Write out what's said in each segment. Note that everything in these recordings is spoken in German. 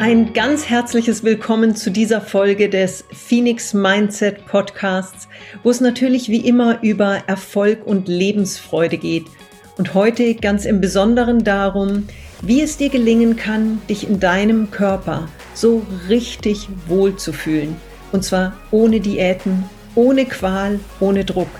Ein ganz herzliches Willkommen zu dieser Folge des Phoenix Mindset Podcasts, wo es natürlich wie immer über Erfolg und Lebensfreude geht. Und heute ganz im Besonderen darum, wie es dir gelingen kann, dich in deinem Körper so richtig wohl zu fühlen. Und zwar ohne Diäten, ohne Qual, ohne Druck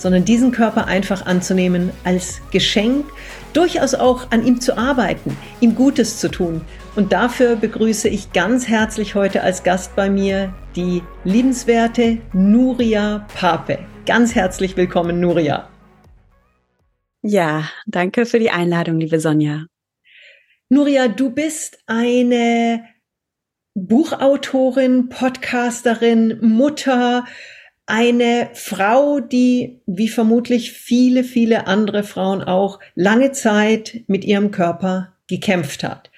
sondern diesen Körper einfach anzunehmen als Geschenk, durchaus auch an ihm zu arbeiten, ihm Gutes zu tun. Und dafür begrüße ich ganz herzlich heute als Gast bei mir die liebenswerte Nuria Pape. Ganz herzlich willkommen, Nuria. Ja, danke für die Einladung, liebe Sonja. Nuria, du bist eine Buchautorin, Podcasterin, Mutter, eine Frau, die, wie vermutlich viele, viele andere Frauen auch, lange Zeit mit ihrem Körper gekämpft hat.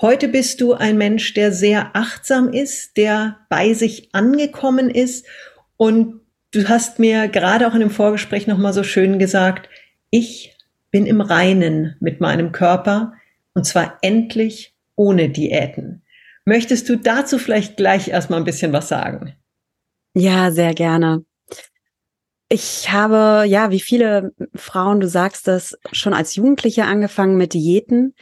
Heute bist du ein Mensch, der sehr achtsam ist, der bei sich angekommen ist und du hast mir gerade auch in dem Vorgespräch nochmal so schön gesagt, ich bin im Reinen mit meinem Körper und zwar endlich ohne Diäten. Möchtest du dazu vielleicht gleich erstmal ein bisschen was sagen? Ja, sehr gerne. Ich habe, ja, wie viele Frauen, du sagst das, schon als Jugendliche angefangen mit Diäten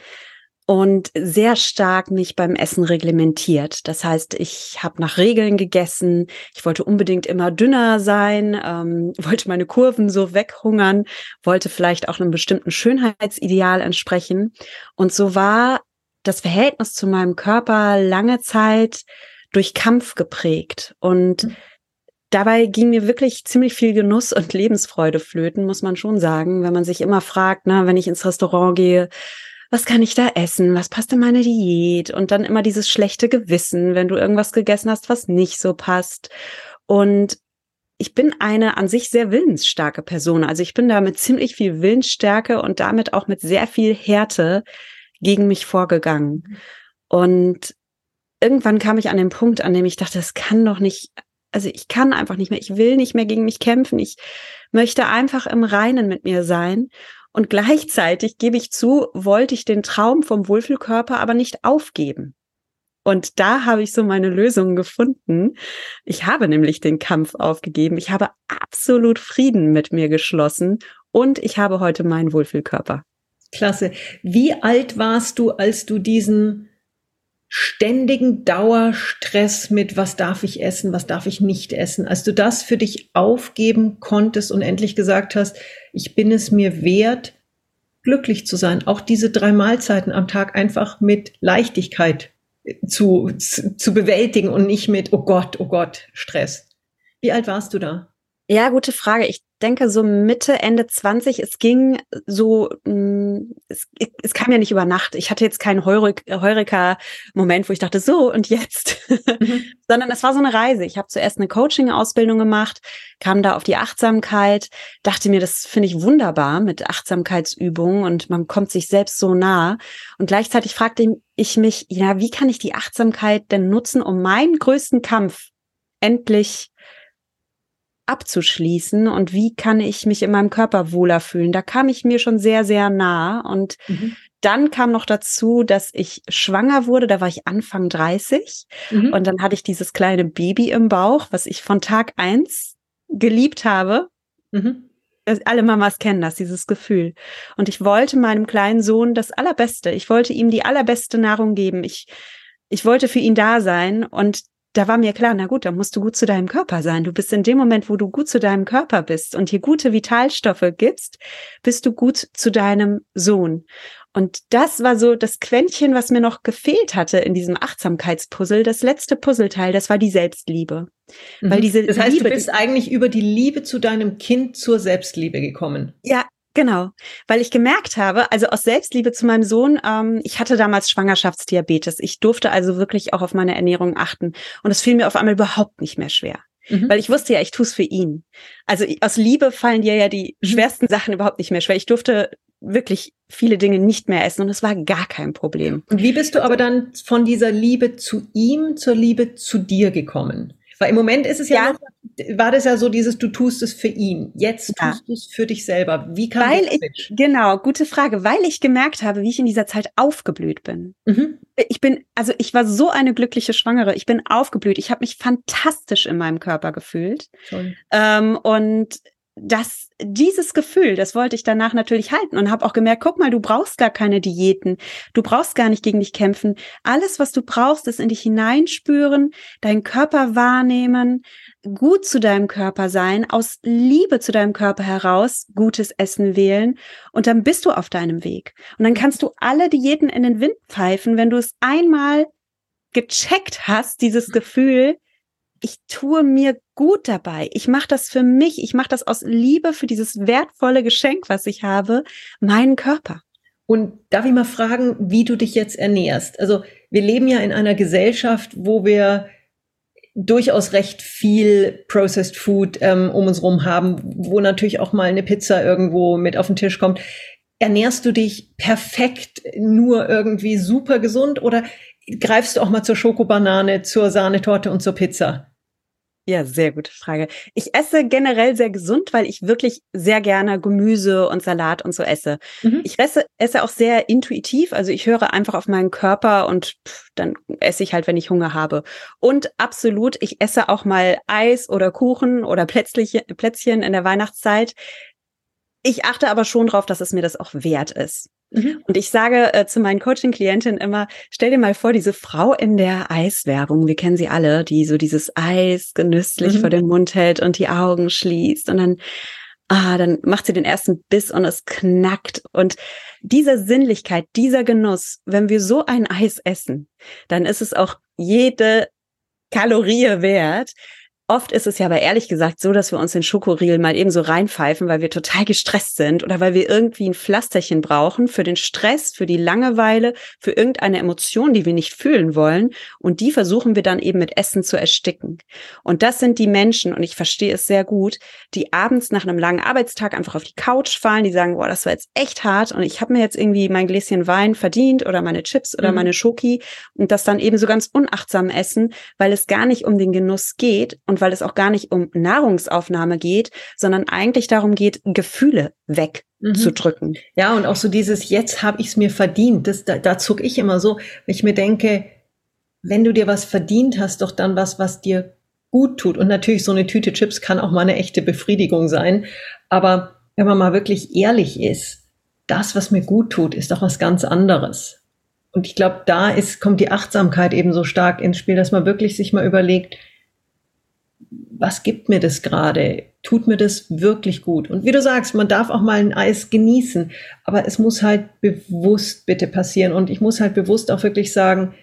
und sehr stark mich beim Essen reglementiert. Das heißt, ich habe nach Regeln gegessen. Ich wollte unbedingt immer dünner sein, ähm, wollte meine Kurven so weghungern, wollte vielleicht auch einem bestimmten Schönheitsideal entsprechen. Und so war das Verhältnis zu meinem Körper lange Zeit durch Kampf geprägt. Und mhm dabei ging mir wirklich ziemlich viel Genuss und Lebensfreude flöten, muss man schon sagen, wenn man sich immer fragt, na, wenn ich ins Restaurant gehe, was kann ich da essen? Was passt in meine Diät? Und dann immer dieses schlechte Gewissen, wenn du irgendwas gegessen hast, was nicht so passt. Und ich bin eine an sich sehr willensstarke Person. Also ich bin da mit ziemlich viel Willensstärke und damit auch mit sehr viel Härte gegen mich vorgegangen. Und irgendwann kam ich an den Punkt, an dem ich dachte, es kann doch nicht also ich kann einfach nicht mehr, ich will nicht mehr gegen mich kämpfen, ich möchte einfach im Reinen mit mir sein. Und gleichzeitig gebe ich zu, wollte ich den Traum vom Wohlfühlkörper aber nicht aufgeben. Und da habe ich so meine Lösung gefunden. Ich habe nämlich den Kampf aufgegeben. Ich habe absolut Frieden mit mir geschlossen und ich habe heute meinen Wohlfühlkörper. Klasse. Wie alt warst du, als du diesen ständigen Dauerstress mit, was darf ich essen, was darf ich nicht essen. Als du das für dich aufgeben konntest und endlich gesagt hast, ich bin es mir wert, glücklich zu sein, auch diese drei Mahlzeiten am Tag einfach mit Leichtigkeit zu, zu, zu bewältigen und nicht mit, oh Gott, oh Gott, Stress. Wie alt warst du da? Ja, gute Frage. Ich denke so Mitte, Ende 20. Es ging so, mh, mm, es, es kam ja nicht über Nacht. Ich hatte jetzt keinen Heureka-Moment, wo ich dachte, so und jetzt. Mhm. Sondern es war so eine Reise. Ich habe zuerst eine Coaching-Ausbildung gemacht, kam da auf die Achtsamkeit, dachte mir, das finde ich wunderbar mit Achtsamkeitsübungen und man kommt sich selbst so nah. Und gleichzeitig fragte ich mich, ja, wie kann ich die Achtsamkeit denn nutzen, um meinen größten Kampf endlich abzuschließen und wie kann ich mich in meinem Körper wohler fühlen. Da kam ich mir schon sehr, sehr nah und mhm. Dann kam noch dazu, dass ich schwanger wurde, da war ich Anfang 30 mhm. und dann hatte ich dieses kleine Baby im Bauch, was ich von Tag eins geliebt habe. Mhm. Alle Mamas kennen das, dieses Gefühl. Und ich wollte meinem kleinen Sohn das Allerbeste. Ich wollte ihm die allerbeste Nahrung geben. Ich, ich wollte für ihn da sein und da war mir klar, na gut, da musst du gut zu deinem Körper sein. Du bist in dem Moment, wo du gut zu deinem Körper bist und hier gute Vitalstoffe gibst, bist du gut zu deinem Sohn. Und das war so das Quäntchen, was mir noch gefehlt hatte in diesem Achtsamkeitspuzzle. Das letzte Puzzleteil, das war die Selbstliebe. Mhm. Weil diese das heißt, Liebe, du bist eigentlich über die Liebe zu deinem Kind zur Selbstliebe gekommen. Ja, Genau, weil ich gemerkt habe, also aus Selbstliebe zu meinem Sohn, ähm, ich hatte damals Schwangerschaftsdiabetes. Ich durfte also wirklich auch auf meine Ernährung achten. Und es fiel mir auf einmal überhaupt nicht mehr schwer. Mhm. Weil ich wusste ja, ich tue es für ihn. Also aus Liebe fallen dir ja die mhm. schwersten Sachen überhaupt nicht mehr schwer. Ich durfte wirklich viele Dinge nicht mehr essen und es war gar kein Problem. Und wie bist du aber dann von dieser Liebe zu ihm zur Liebe zu dir gekommen? Weil im Moment ist es ja, ja noch, war das ja so dieses, du tust es für ihn. Jetzt ja. tust du es für dich selber. Wie kann weil ich, Genau, gute Frage. Weil ich gemerkt habe, wie ich in dieser Zeit aufgeblüht bin. Mhm. Ich bin, also ich war so eine glückliche Schwangere. Ich bin aufgeblüht. Ich habe mich fantastisch in meinem Körper gefühlt. Ähm, und das, dieses Gefühl, das wollte ich danach natürlich halten und habe auch gemerkt, guck mal, du brauchst gar keine Diäten, du brauchst gar nicht gegen dich kämpfen. Alles, was du brauchst, ist in dich hineinspüren, deinen Körper wahrnehmen, gut zu deinem Körper sein, aus Liebe zu deinem Körper heraus gutes Essen wählen und dann bist du auf deinem Weg. Und dann kannst du alle Diäten in den Wind pfeifen, wenn du es einmal gecheckt hast, dieses Gefühl, ich tue mir gut dabei. Ich mache das für mich. Ich mache das aus Liebe für dieses wertvolle Geschenk, was ich habe, meinen Körper. Und darf ich mal fragen, wie du dich jetzt ernährst? Also wir leben ja in einer Gesellschaft, wo wir durchaus recht viel Processed Food ähm, um uns rum haben, wo natürlich auch mal eine Pizza irgendwo mit auf den Tisch kommt. Ernährst du dich perfekt nur irgendwie super gesund oder greifst du auch mal zur Schokobanane, zur Sahnetorte und zur Pizza? Ja, sehr gute Frage. Ich esse generell sehr gesund, weil ich wirklich sehr gerne Gemüse und Salat und so esse. Mhm. Ich esse, esse auch sehr intuitiv, also ich höre einfach auf meinen Körper und pff, dann esse ich halt, wenn ich Hunger habe. Und absolut, ich esse auch mal Eis oder Kuchen oder Plätzchen in der Weihnachtszeit. Ich achte aber schon drauf, dass es mir das auch wert ist. Mhm. Und ich sage äh, zu meinen Coaching-Klientinnen immer, stell dir mal vor, diese Frau in der Eiswerbung, wir kennen sie alle, die so dieses Eis genüsslich mhm. vor den Mund hält und die Augen schließt und dann, ah, dann macht sie den ersten Biss und es knackt. Und diese Sinnlichkeit, dieser Genuss, wenn wir so ein Eis essen, dann ist es auch jede Kalorie wert, Oft ist es ja aber ehrlich gesagt so, dass wir uns den Schokoriegel mal eben so reinpfeifen, weil wir total gestresst sind oder weil wir irgendwie ein Pflasterchen brauchen für den Stress, für die Langeweile, für irgendeine Emotion, die wir nicht fühlen wollen. Und die versuchen wir dann eben mit Essen zu ersticken. Und das sind die Menschen, und ich verstehe es sehr gut, die abends nach einem langen Arbeitstag einfach auf die Couch fallen, die sagen, boah, das war jetzt echt hart und ich habe mir jetzt irgendwie mein Gläschen Wein verdient oder meine Chips oder mhm. meine Schoki und das dann eben so ganz unachtsam essen, weil es gar nicht um den Genuss geht und weil es auch gar nicht um Nahrungsaufnahme geht, sondern eigentlich darum geht, Gefühle wegzudrücken. Mhm. Ja, und auch so dieses, jetzt habe ich es mir verdient, das, da, da zuck ich immer so, wenn ich mir denke, wenn du dir was verdient hast, doch dann was, was dir gut tut. Und natürlich, so eine Tüte Chips kann auch mal eine echte Befriedigung sein. Aber wenn man mal wirklich ehrlich ist, das, was mir gut tut, ist doch was ganz anderes. Und ich glaube, da ist, kommt die Achtsamkeit eben so stark ins Spiel, dass man wirklich sich mal überlegt, was gibt mir das gerade? Tut mir das wirklich gut? Und wie du sagst, man darf auch mal ein Eis genießen, aber es muss halt bewusst bitte passieren. Und ich muss halt bewusst auch wirklich sagen,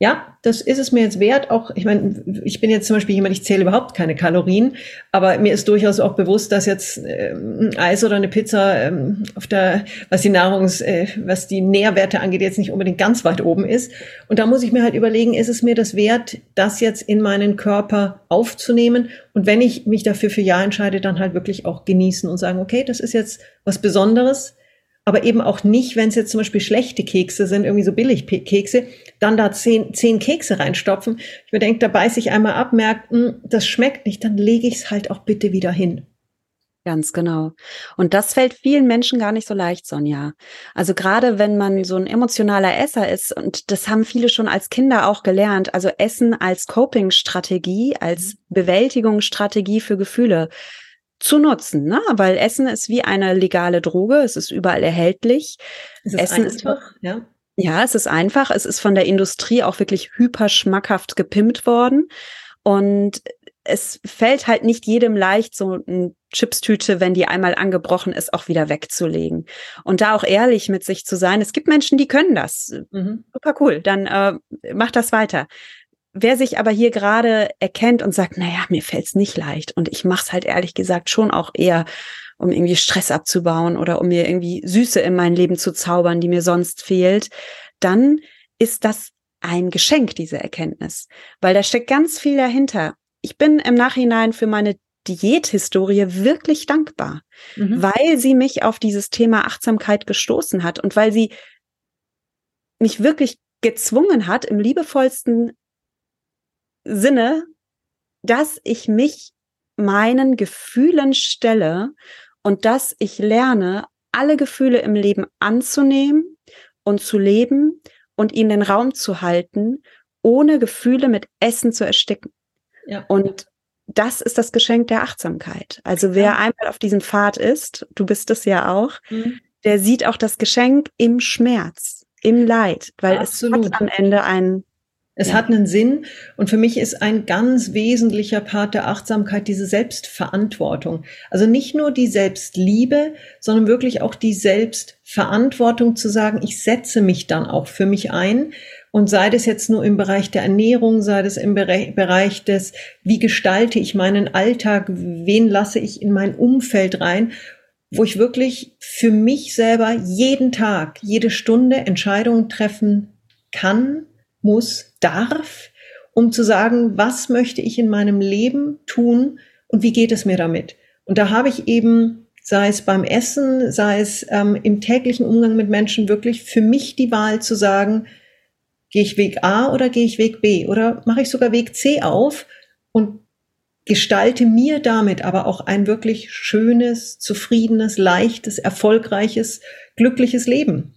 ja, das ist es mir jetzt wert. Auch, ich meine, ich bin jetzt zum Beispiel jemand, ich zähle überhaupt keine Kalorien, aber mir ist durchaus auch bewusst, dass jetzt ähm, ein Eis oder eine Pizza ähm, auf der, was die Nahrungs, äh, was die Nährwerte angeht, jetzt nicht unbedingt ganz weit oben ist. Und da muss ich mir halt überlegen, ist es mir das wert, das jetzt in meinen Körper aufzunehmen? Und wenn ich mich dafür für Ja entscheide, dann halt wirklich auch genießen und sagen, okay, das ist jetzt was Besonderes aber eben auch nicht, wenn es jetzt zum Beispiel schlechte Kekse sind, irgendwie so Billigkekse, dann da zehn, zehn Kekse reinstopfen. Ich mir denke, da beiß ich einmal ab, merke, hm, das schmeckt nicht, dann lege ich es halt auch bitte wieder hin. Ganz genau. Und das fällt vielen Menschen gar nicht so leicht, Sonja. Also gerade wenn man so ein emotionaler Esser ist, und das haben viele schon als Kinder auch gelernt, also Essen als Coping-Strategie, als Bewältigungsstrategie für Gefühle zu nutzen, ne? Weil Essen ist wie eine legale Droge, es ist überall erhältlich. Es ist Essen einfach, ist, ja. Ja, es ist einfach. Es ist von der Industrie auch wirklich hyper schmackhaft gepimpt worden. Und es fällt halt nicht jedem leicht, so eine Chipstüte, wenn die einmal angebrochen ist, auch wieder wegzulegen. Und da auch ehrlich mit sich zu sein. Es gibt Menschen, die können das. Mhm. Super cool. Dann äh, mach das weiter. Wer sich aber hier gerade erkennt und sagt, naja, mir fällt's nicht leicht und ich mache es halt ehrlich gesagt schon auch eher, um irgendwie Stress abzubauen oder um mir irgendwie Süße in mein Leben zu zaubern, die mir sonst fehlt, dann ist das ein Geschenk, diese Erkenntnis, weil da steckt ganz viel dahinter. Ich bin im Nachhinein für meine Diäthistorie wirklich dankbar, mhm. weil sie mich auf dieses Thema Achtsamkeit gestoßen hat und weil sie mich wirklich gezwungen hat, im liebevollsten Sinne, dass ich mich meinen Gefühlen stelle und dass ich lerne, alle Gefühle im Leben anzunehmen und zu leben und ihnen den Raum zu halten, ohne Gefühle mit Essen zu ersticken. Ja. Und das ist das Geschenk der Achtsamkeit. Also wer ja. einmal auf diesem Pfad ist, du bist es ja auch, mhm. der sieht auch das Geschenk im Schmerz, im Leid, weil Absolut. es hat am Ende einen es ja. hat einen Sinn und für mich ist ein ganz wesentlicher Part der Achtsamkeit diese Selbstverantwortung. Also nicht nur die Selbstliebe, sondern wirklich auch die Selbstverantwortung zu sagen, ich setze mich dann auch für mich ein und sei das jetzt nur im Bereich der Ernährung, sei das im Bereich des, wie gestalte ich meinen Alltag, wen lasse ich in mein Umfeld rein, wo ich wirklich für mich selber jeden Tag, jede Stunde Entscheidungen treffen kann, muss, darf, um zu sagen, was möchte ich in meinem Leben tun und wie geht es mir damit. Und da habe ich eben, sei es beim Essen, sei es ähm, im täglichen Umgang mit Menschen, wirklich für mich die Wahl zu sagen, gehe ich Weg A oder gehe ich Weg B oder mache ich sogar Weg C auf und gestalte mir damit aber auch ein wirklich schönes, zufriedenes, leichtes, erfolgreiches, glückliches Leben.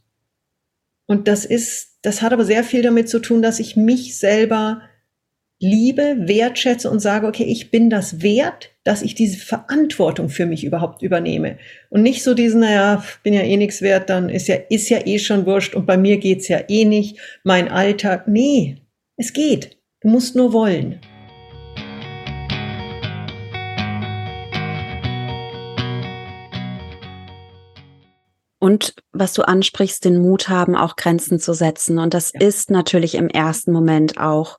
Und das ist das hat aber sehr viel damit zu tun, dass ich mich selber liebe, wertschätze und sage, okay, ich bin das wert, dass ich diese Verantwortung für mich überhaupt übernehme. Und nicht so diesen, naja, bin ja eh nichts wert, dann ist ja, ist ja eh schon wurscht und bei mir geht's ja eh nicht, mein Alltag. Nee, es geht. Du musst nur wollen. Und was du ansprichst, den Mut haben, auch Grenzen zu setzen. Und das ja. ist natürlich im ersten Moment auch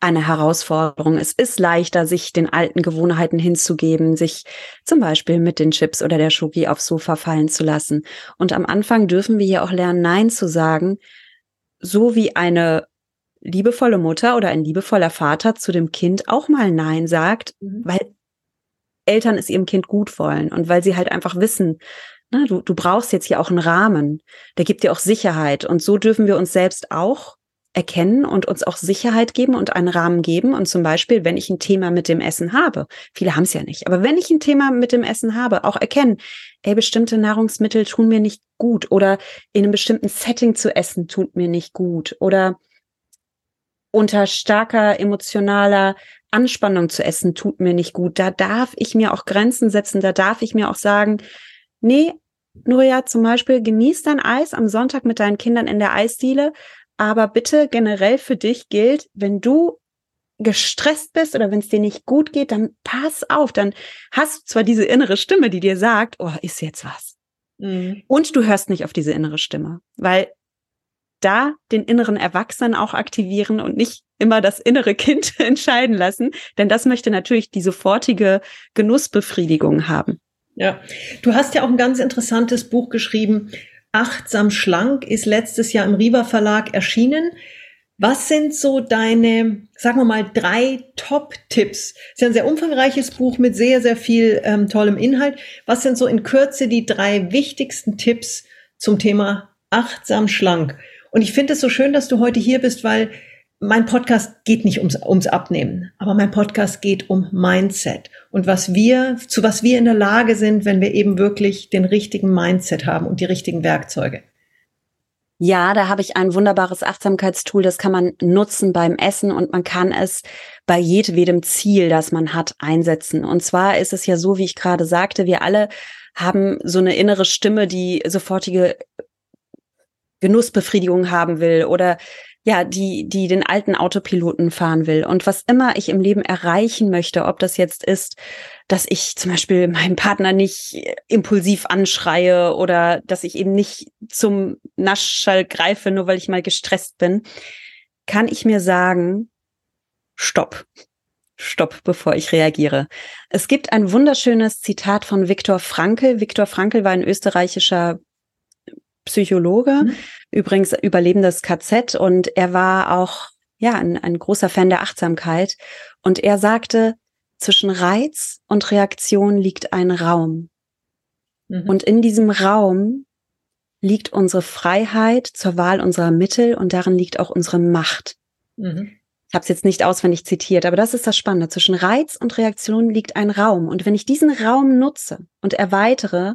eine Herausforderung. Es ist leichter, sich den alten Gewohnheiten hinzugeben, sich zum Beispiel mit den Chips oder der Schoki aufs Sofa fallen zu lassen. Und am Anfang dürfen wir hier auch lernen, Nein zu sagen, so wie eine liebevolle Mutter oder ein liebevoller Vater zu dem Kind auch mal Nein sagt, mhm. weil Eltern es ihrem Kind gut wollen und weil sie halt einfach wissen, na, du, du brauchst jetzt hier auch einen Rahmen, der gibt dir auch Sicherheit. Und so dürfen wir uns selbst auch erkennen und uns auch Sicherheit geben und einen Rahmen geben. Und zum Beispiel, wenn ich ein Thema mit dem Essen habe, viele haben es ja nicht, aber wenn ich ein Thema mit dem Essen habe, auch erkennen, ey, bestimmte Nahrungsmittel tun mir nicht gut oder in einem bestimmten Setting zu essen tut mir nicht gut oder unter starker emotionaler Anspannung zu essen tut mir nicht gut. Da darf ich mir auch Grenzen setzen, da darf ich mir auch sagen, nee, Nuria, zum Beispiel, genieß dein Eis am Sonntag mit deinen Kindern in der Eisdiele, aber bitte generell für dich gilt, wenn du gestresst bist oder wenn es dir nicht gut geht, dann pass auf, dann hast du zwar diese innere Stimme, die dir sagt, oh, ist jetzt was. Mhm. Und du hörst nicht auf diese innere Stimme, weil da den inneren Erwachsenen auch aktivieren und nicht immer das innere Kind entscheiden lassen, denn das möchte natürlich die sofortige Genussbefriedigung haben. Ja, du hast ja auch ein ganz interessantes Buch geschrieben. Achtsam schlank ist letztes Jahr im Riva Verlag erschienen. Was sind so deine, sagen wir mal, drei Top-Tipps? Ist ja ein sehr umfangreiches Buch mit sehr, sehr viel ähm, tollem Inhalt. Was sind so in Kürze die drei wichtigsten Tipps zum Thema achtsam schlank? Und ich finde es so schön, dass du heute hier bist, weil mein Podcast geht nicht ums, ums Abnehmen, aber mein Podcast geht um Mindset und was wir, zu was wir in der Lage sind, wenn wir eben wirklich den richtigen Mindset haben und die richtigen Werkzeuge. Ja, da habe ich ein wunderbares Achtsamkeitstool, das kann man nutzen beim Essen und man kann es bei jedwedem Ziel, das man hat, einsetzen. Und zwar ist es ja so, wie ich gerade sagte, wir alle haben so eine innere Stimme, die sofortige Genussbefriedigung haben will oder ja, die, die den alten Autopiloten fahren will. Und was immer ich im Leben erreichen möchte, ob das jetzt ist, dass ich zum Beispiel meinen Partner nicht impulsiv anschreie oder dass ich eben nicht zum Naschschall greife, nur weil ich mal gestresst bin, kann ich mir sagen, stopp. Stopp, bevor ich reagiere. Es gibt ein wunderschönes Zitat von Viktor Frankl. Viktor Frankl war ein österreichischer Psychologe, mhm. übrigens überlebendes KZ und er war auch ja ein, ein großer Fan der Achtsamkeit und er sagte, zwischen Reiz und Reaktion liegt ein Raum. Mhm. Und in diesem Raum liegt unsere Freiheit zur Wahl unserer Mittel und darin liegt auch unsere Macht. Mhm. Ich habe es jetzt nicht auswendig zitiert, aber das ist das Spannende. Zwischen Reiz und Reaktion liegt ein Raum. Und wenn ich diesen Raum nutze und erweitere,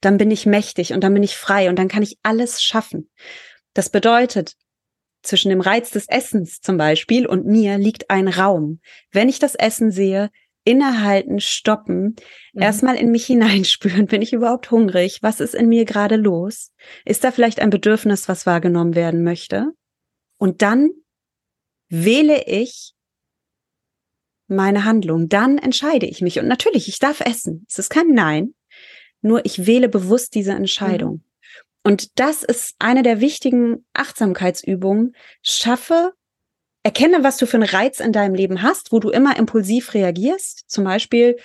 dann bin ich mächtig und dann bin ich frei und dann kann ich alles schaffen. Das bedeutet, zwischen dem Reiz des Essens zum Beispiel und mir liegt ein Raum. Wenn ich das Essen sehe, innehalten, stoppen, mhm. erstmal in mich hineinspüren, bin ich überhaupt hungrig? Was ist in mir gerade los? Ist da vielleicht ein Bedürfnis, was wahrgenommen werden möchte? Und dann wähle ich meine Handlung. Dann entscheide ich mich. Und natürlich, ich darf essen. Es ist kein Nein. Nur ich wähle bewusst diese Entscheidung. Mhm. Und das ist eine der wichtigen Achtsamkeitsübungen. Schaffe, erkenne, was du für einen Reiz in deinem Leben hast, wo du immer impulsiv reagierst. Zum Beispiel,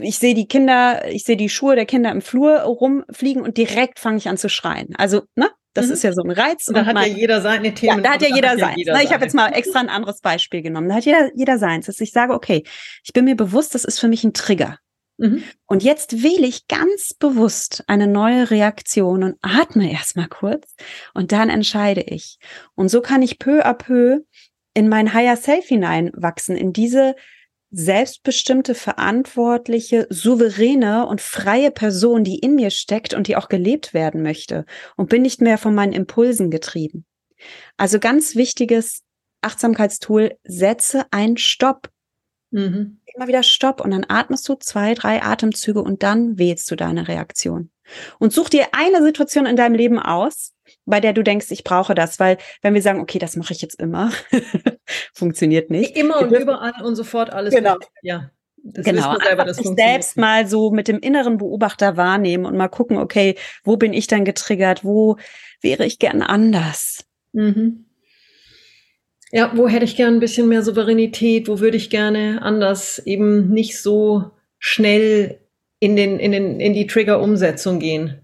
ich sehe die Kinder, ich sehe die Schuhe der Kinder im Flur rumfliegen und direkt fange ich an zu schreien. Also, ne? Das mhm. ist ja so ein Reiz. Da hat mein, ja jeder seine Themen. Ja, da hat ja jeder seins. Ja ich habe jetzt mal extra ein anderes Beispiel genommen. Da hat jeder, jeder seins. Dass ich sage, okay, ich bin mir bewusst, das ist für mich ein Trigger. Mhm. Und jetzt wähle ich ganz bewusst eine neue Reaktion und atme erstmal kurz und dann entscheide ich. Und so kann ich peu à peu in mein Higher Self hineinwachsen, in diese selbstbestimmte, verantwortliche, souveräne und freie Person, die in mir steckt und die auch gelebt werden möchte und bin nicht mehr von meinen Impulsen getrieben. Also ganz wichtiges Achtsamkeitstool, setze einen Stopp. Mhm. Immer wieder Stopp und dann atmest du zwei, drei Atemzüge und dann wählst du deine Reaktion. Und such dir eine Situation in deinem Leben aus, bei der du denkst, ich brauche das, weil wenn wir sagen, okay, das mache ich jetzt immer, funktioniert nicht. Immer und überall und sofort alles. Genau. Ja. Das genau, selber, das selbst mal so mit dem inneren Beobachter wahrnehmen und mal gucken, okay, wo bin ich dann getriggert, wo wäre ich gern anders? Mhm. Ja, wo hätte ich gern ein bisschen mehr Souveränität, wo würde ich gerne anders eben nicht so schnell in den, in den, in die Trigger-Umsetzung gehen.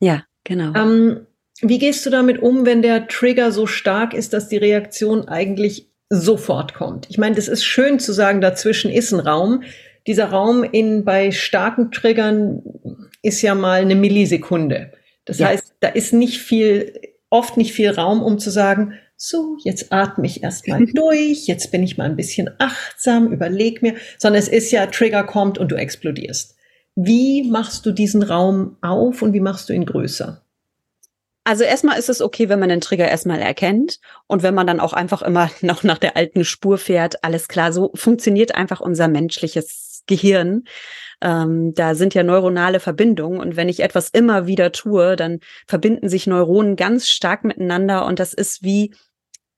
Ja, genau. Ähm, wie gehst du damit um, wenn der Trigger so stark ist, dass die Reaktion eigentlich sofort kommt? Ich meine, das ist schön zu sagen, dazwischen ist ein Raum. Dieser Raum in, bei starken Triggern ist ja mal eine Millisekunde. Das ja. heißt, da ist nicht viel, oft nicht viel Raum, um zu sagen, so, jetzt atme ich erstmal durch, jetzt bin ich mal ein bisschen achtsam, überleg mir, sondern es ist ja, Trigger kommt und du explodierst. Wie machst du diesen Raum auf und wie machst du ihn größer? Also erstmal ist es okay, wenn man den Trigger erstmal erkennt und wenn man dann auch einfach immer noch nach der alten Spur fährt. Alles klar, so funktioniert einfach unser menschliches Gehirn. Ähm, da sind ja neuronale Verbindungen und wenn ich etwas immer wieder tue, dann verbinden sich Neuronen ganz stark miteinander und das ist wie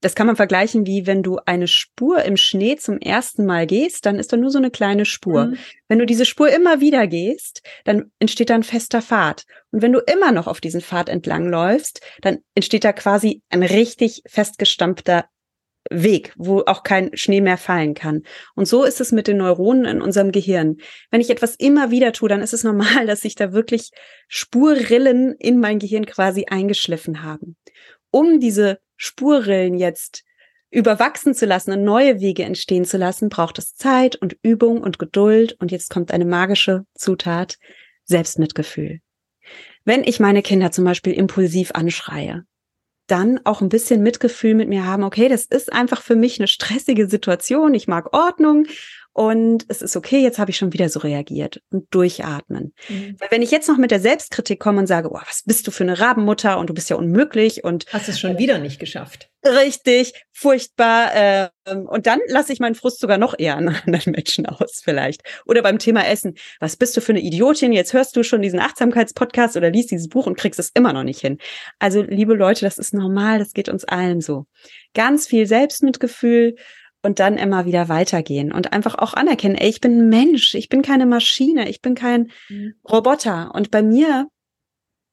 das kann man vergleichen wie wenn du eine Spur im Schnee zum ersten Mal gehst, dann ist da nur so eine kleine Spur. Mhm. Wenn du diese Spur immer wieder gehst, dann entsteht da ein fester Pfad. Und wenn du immer noch auf diesen Pfad entlang läufst, dann entsteht da quasi ein richtig festgestampfter Weg, wo auch kein Schnee mehr fallen kann. Und so ist es mit den Neuronen in unserem Gehirn. Wenn ich etwas immer wieder tue, dann ist es normal, dass sich da wirklich Spurrillen in mein Gehirn quasi eingeschliffen haben. Um diese Spurrillen jetzt überwachsen zu lassen und neue Wege entstehen zu lassen, braucht es Zeit und Übung und Geduld. Und jetzt kommt eine magische Zutat, Selbstmitgefühl. Wenn ich meine Kinder zum Beispiel impulsiv anschreie, dann auch ein bisschen Mitgefühl mit mir haben, okay, das ist einfach für mich eine stressige Situation, ich mag Ordnung und es ist okay, jetzt habe ich schon wieder so reagiert und durchatmen. Mhm. Weil wenn ich jetzt noch mit der Selbstkritik komme und sage, oh, was bist du für eine Rabenmutter und du bist ja unmöglich und hast es schon wieder nicht geschafft. Richtig, furchtbar. Äh, und dann lasse ich meinen Frust sogar noch eher an anderen Menschen aus, vielleicht. Oder beim Thema Essen. Was bist du für eine Idiotin? Jetzt hörst du schon diesen Achtsamkeitspodcast oder liest dieses Buch und kriegst es immer noch nicht hin. Also, liebe Leute, das ist normal, das geht uns allen so. Ganz viel Selbstmitgefühl und dann immer wieder weitergehen und einfach auch anerkennen, ey, ich bin ein Mensch, ich bin keine Maschine, ich bin kein mhm. Roboter. Und bei mir,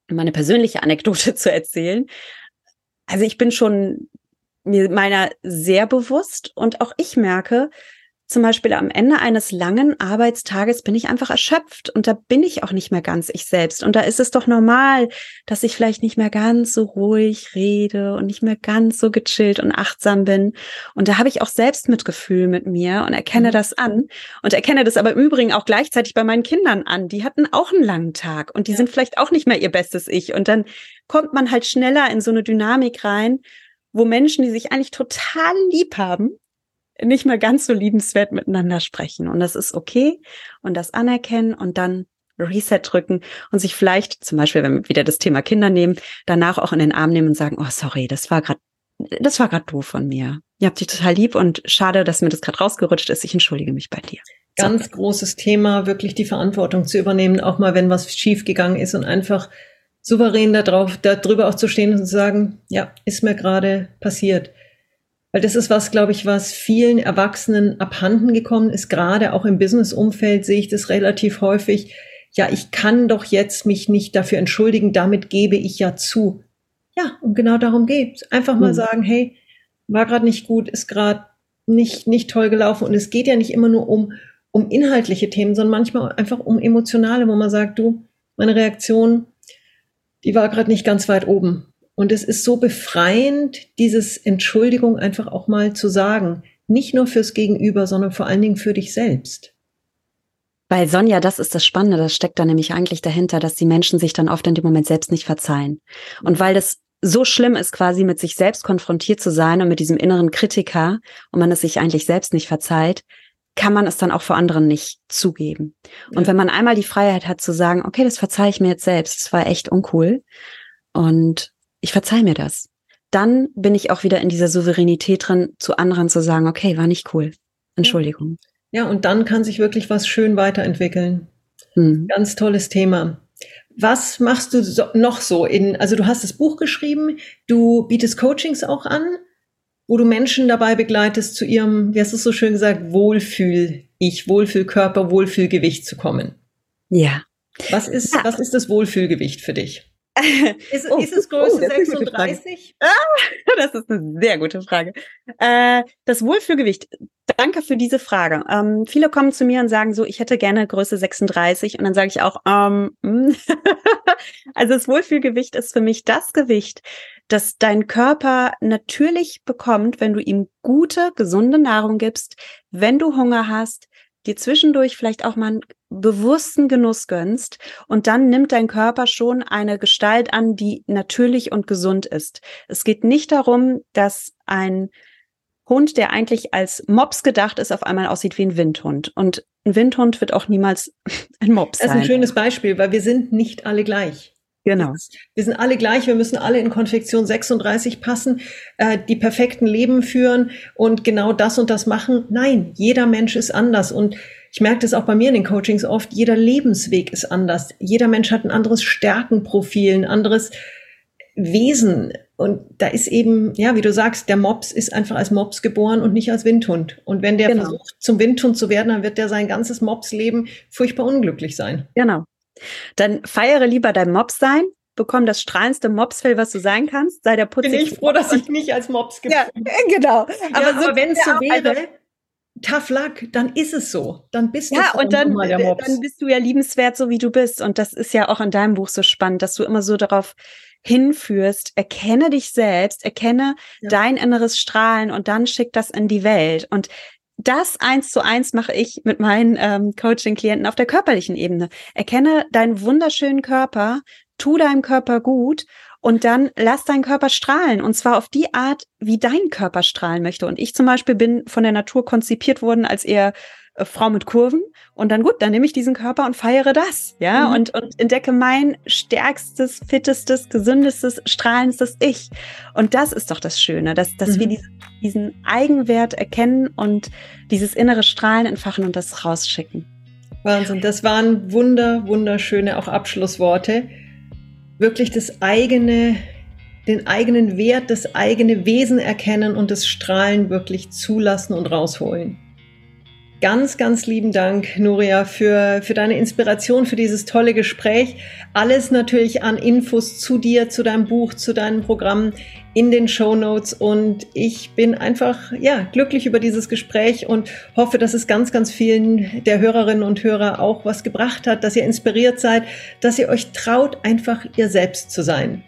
meine persönliche Anekdote zu erzählen, also ich bin schon mir meiner sehr bewusst und auch ich merke, zum Beispiel am Ende eines langen Arbeitstages bin ich einfach erschöpft und da bin ich auch nicht mehr ganz ich selbst. Und da ist es doch normal, dass ich vielleicht nicht mehr ganz so ruhig rede und nicht mehr ganz so gechillt und achtsam bin. Und da habe ich auch Selbstmitgefühl mit mir und erkenne mhm. das an und erkenne das aber im Übrigen auch gleichzeitig bei meinen Kindern an. Die hatten auch einen langen Tag und die ja. sind vielleicht auch nicht mehr ihr bestes Ich. Und dann kommt man halt schneller in so eine Dynamik rein, wo Menschen, die sich eigentlich total lieb haben, nicht mehr ganz so liebenswert miteinander sprechen. Und das ist okay und das anerkennen und dann Reset drücken und sich vielleicht, zum Beispiel, wenn wir wieder das Thema Kinder nehmen, danach auch in den Arm nehmen und sagen, oh sorry, das war gerade das war gerade doof von mir. Ihr habt dich total lieb und schade, dass mir das gerade rausgerutscht ist. Ich entschuldige mich bei dir. Ganz so. großes Thema, wirklich die Verantwortung zu übernehmen, auch mal wenn was schiefgegangen ist und einfach souverän darauf, darüber auch zu stehen und zu sagen, ja, ist mir gerade passiert. Weil das ist was, glaube ich, was vielen Erwachsenen abhanden gekommen ist. Gerade auch im Business-Umfeld sehe ich das relativ häufig. Ja, ich kann doch jetzt mich nicht dafür entschuldigen. Damit gebe ich ja zu. Ja, und genau darum geht's. Einfach mal mhm. sagen, hey, war gerade nicht gut, ist gerade nicht, nicht toll gelaufen. Und es geht ja nicht immer nur um, um inhaltliche Themen, sondern manchmal einfach um emotionale, wo man sagt, du, meine Reaktion, die war gerade nicht ganz weit oben. Und es ist so befreiend, dieses Entschuldigung einfach auch mal zu sagen. Nicht nur fürs Gegenüber, sondern vor allen Dingen für dich selbst. Bei Sonja, das ist das Spannende, das steckt da nämlich eigentlich dahinter, dass die Menschen sich dann oft in dem Moment selbst nicht verzeihen. Und weil das so schlimm ist, quasi mit sich selbst konfrontiert zu sein und mit diesem inneren Kritiker und man es sich eigentlich selbst nicht verzeiht, kann man es dann auch vor anderen nicht zugeben. Und wenn man einmal die Freiheit hat zu sagen, okay, das verzeihe ich mir jetzt selbst, das war echt uncool und ich verzeih mir das. Dann bin ich auch wieder in dieser Souveränität drin, zu anderen zu sagen, okay, war nicht cool. Entschuldigung. Ja, und dann kann sich wirklich was schön weiterentwickeln. Hm. Ganz tolles Thema. Was machst du so, noch so in, also du hast das Buch geschrieben, du bietest Coachings auch an, wo du Menschen dabei begleitest, zu ihrem, wie hast du es so schön gesagt, Wohlfühl-Ich, Wohlfühlkörper, Wohlfühlgewicht zu kommen. Ja. Was ist, ja. was ist das Wohlfühlgewicht für dich? Ist, oh, ist es Größe oh, 36? Ah, das ist eine sehr gute Frage. Äh, das Wohlfühlgewicht. Danke für diese Frage. Ähm, viele kommen zu mir und sagen so, ich hätte gerne Größe 36 und dann sage ich auch, ähm, hm. also das Wohlfühlgewicht ist für mich das Gewicht, das dein Körper natürlich bekommt, wenn du ihm gute, gesunde Nahrung gibst, wenn du Hunger hast, dir zwischendurch vielleicht auch mal einen bewussten Genuss gönnst und dann nimmt dein Körper schon eine Gestalt an, die natürlich und gesund ist. Es geht nicht darum, dass ein Hund, der eigentlich als Mops gedacht ist, auf einmal aussieht wie ein Windhund. Und ein Windhund wird auch niemals ein Mops sein. Das ist ein schönes Beispiel, weil wir sind nicht alle gleich. Genau. Wir sind alle gleich, wir müssen alle in Konfektion 36 passen, äh, die perfekten Leben führen und genau das und das machen. Nein, jeder Mensch ist anders und ich merke das auch bei mir in den Coachings oft, jeder Lebensweg ist anders. Jeder Mensch hat ein anderes Stärkenprofil, ein anderes Wesen. Und da ist eben, ja, wie du sagst, der Mops ist einfach als Mops geboren und nicht als Windhund. Und wenn der genau. versucht, zum Windhund zu werden, dann wird der sein ganzes Mopsleben furchtbar unglücklich sein. Genau. Dann feiere lieber dein Mops sein, bekomm das strahlendste Mopsfell, was du sein kannst, sei der putzig. Bin ich froh, dass ich nicht als Mops gibt. Ja, genau. Aber, ja, aber wenn es so wäre, also, tough luck, dann ist es so. Dann bist du ja, und dann, dann bist du ja liebenswert, so wie du bist. Und das ist ja auch in deinem Buch so spannend, dass du immer so darauf hinführst, erkenne dich selbst, erkenne ja. dein inneres Strahlen und dann schick das in die Welt. Und das eins zu eins mache ich mit meinen ähm, Coaching-Klienten auf der körperlichen Ebene. Erkenne deinen wunderschönen Körper, tu deinem Körper gut und dann lass deinen Körper strahlen. Und zwar auf die Art, wie dein Körper strahlen möchte. Und ich zum Beispiel bin von der Natur konzipiert worden als eher äh, Frau mit Kurven. Und dann gut, dann nehme ich diesen Körper und feiere das. Ja, mhm. und, und entdecke mein stärkstes, fittestes, gesündestes, strahlendstes Ich. Und das ist doch das Schöne, dass, dass mhm. wir diesen, diesen Eigenwert erkennen und dieses innere Strahlen entfachen und das rausschicken. Wahnsinn, das waren wunder, wunderschöne auch Abschlussworte. Wirklich das eigene, den eigenen Wert, das eigene Wesen erkennen und das Strahlen wirklich zulassen und rausholen. Ganz, ganz lieben Dank, Nuria, für, für deine Inspiration, für dieses tolle Gespräch. Alles natürlich an Infos zu dir, zu deinem Buch, zu deinem Programm in den Show Notes. Und ich bin einfach, ja, glücklich über dieses Gespräch und hoffe, dass es ganz, ganz vielen der Hörerinnen und Hörer auch was gebracht hat, dass ihr inspiriert seid, dass ihr euch traut, einfach ihr selbst zu sein.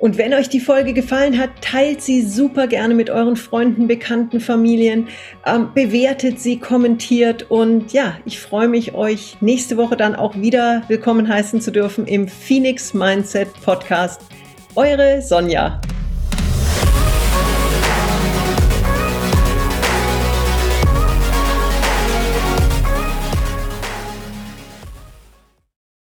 Und wenn euch die Folge gefallen hat, teilt sie super gerne mit euren Freunden, Bekannten, Familien, ähm, bewertet sie, kommentiert und ja, ich freue mich, euch nächste Woche dann auch wieder willkommen heißen zu dürfen im Phoenix Mindset Podcast. Eure Sonja.